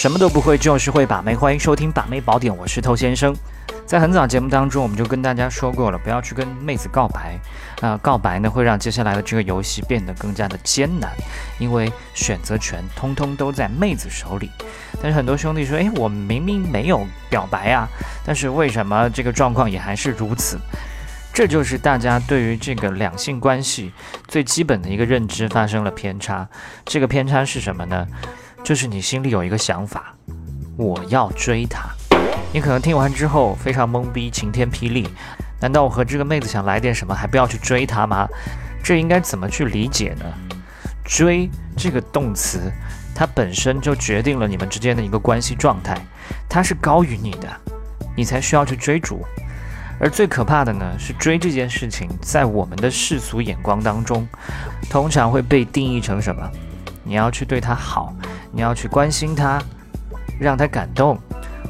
什么都不会，就是会把妹。欢迎收听《把妹宝典》，我是偷先生。在很早节目当中，我们就跟大家说过了，不要去跟妹子告白。啊，告白呢会让接下来的这个游戏变得更加的艰难，因为选择权通通都在妹子手里。但是很多兄弟说，诶，我明明没有表白啊，但是为什么这个状况也还是如此？这就是大家对于这个两性关系最基本的一个认知发生了偏差。这个偏差是什么呢？就是你心里有一个想法，我要追她。你可能听完之后非常懵逼，晴天霹雳。难道我和这个妹子想来点什么，还不要去追她吗？这应该怎么去理解呢？追这个动词，它本身就决定了你们之间的一个关系状态，它是高于你的，你才需要去追逐。而最可怕的呢，是追这件事情，在我们的世俗眼光当中，通常会被定义成什么？你要去对她好，你要去关心他，让他感动。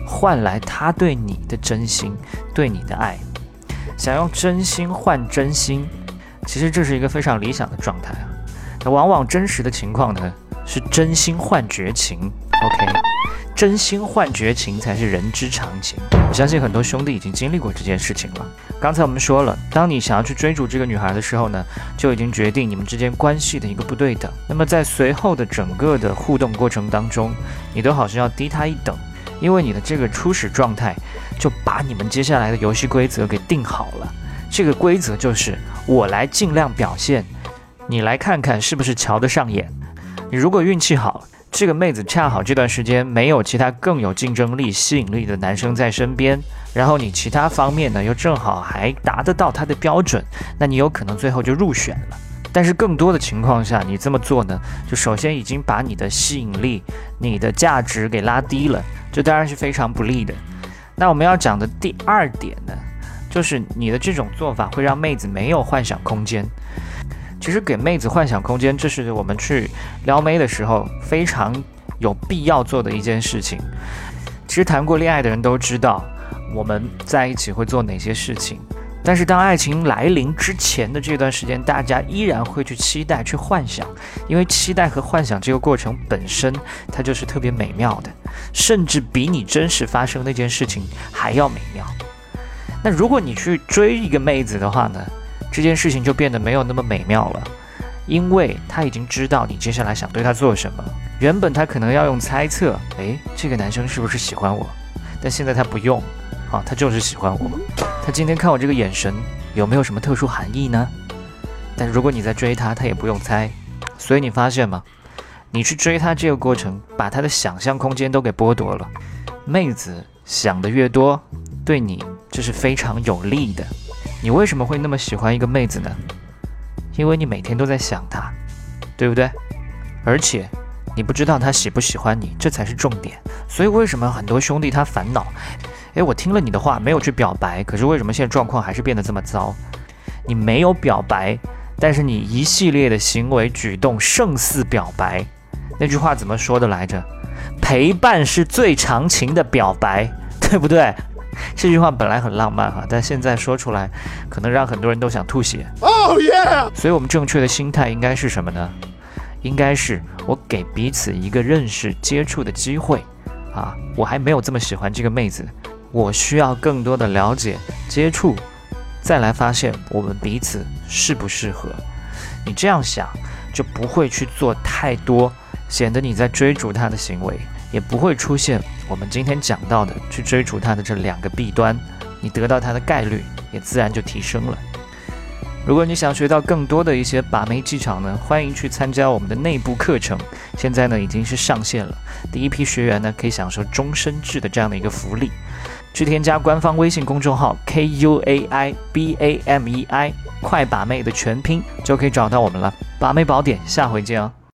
换来他对你的真心，对你的爱，想用真心换真心，其实这是一个非常理想的状态啊。那往往真实的情况呢，是真心换绝情。OK，真心换绝情才是人之常情。我相信很多兄弟已经经历过这件事情了。刚才我们说了，当你想要去追逐这个女孩的时候呢，就已经决定你们之间关系的一个不对等。那么在随后的整个的互动过程当中，你都好像要低她一等。因为你的这个初始状态，就把你们接下来的游戏规则给定好了。这个规则就是我来尽量表现，你来看看是不是瞧得上眼。你如果运气好，这个妹子恰好这段时间没有其他更有竞争力、吸引力的男生在身边，然后你其他方面呢又正好还达得到她的标准，那你有可能最后就入选了。但是更多的情况下，你这么做呢，就首先已经把你的吸引力、你的价值给拉低了，这当然是非常不利的。那我们要讲的第二点呢，就是你的这种做法会让妹子没有幻想空间。其实给妹子幻想空间，这是我们去撩妹的时候非常有必要做的一件事情。其实谈过恋爱的人都知道，我们在一起会做哪些事情。但是当爱情来临之前的这段时间，大家依然会去期待、去幻想，因为期待和幻想这个过程本身，它就是特别美妙的，甚至比你真实发生那件事情还要美妙。那如果你去追一个妹子的话呢，这件事情就变得没有那么美妙了，因为他已经知道你接下来想对他做什么。原本他可能要用猜测，诶，这个男生是不是喜欢我？但现在他不用。啊，他就是喜欢我。他今天看我这个眼神，有没有什么特殊含义呢？但如果你在追他，他也不用猜。所以你发现吗？你去追他这个过程，把他的想象空间都给剥夺了。妹子想的越多，对你这是非常有利的。你为什么会那么喜欢一个妹子呢？因为你每天都在想她，对不对？而且你不知道她喜不喜欢你，这才是重点。所以为什么很多兄弟他烦恼？诶，我听了你的话，没有去表白，可是为什么现在状况还是变得这么糟？你没有表白，但是你一系列的行为举动胜似表白。那句话怎么说的来着？陪伴是最长情的表白，对不对？这句话本来很浪漫哈，但现在说出来，可能让很多人都想吐血。哦耶！所以我们正确的心态应该是什么呢？应该是我给彼此一个认识、接触的机会啊！我还没有这么喜欢这个妹子。我需要更多的了解、接触，再来发现我们彼此适不适合。你这样想，就不会去做太多显得你在追逐她的行为，也不会出现我们今天讲到的去追逐它的这两个弊端。你得到它的概率也自然就提升了。如果你想学到更多的一些把妹技巧呢，欢迎去参加我们的内部课程。现在呢已经是上线了，第一批学员呢可以享受终身制的这样的一个福利。去添加官方微信公众号 k u a i b a m e i，快把妹的全拼就可以找到我们了。把妹宝典，下回见哦。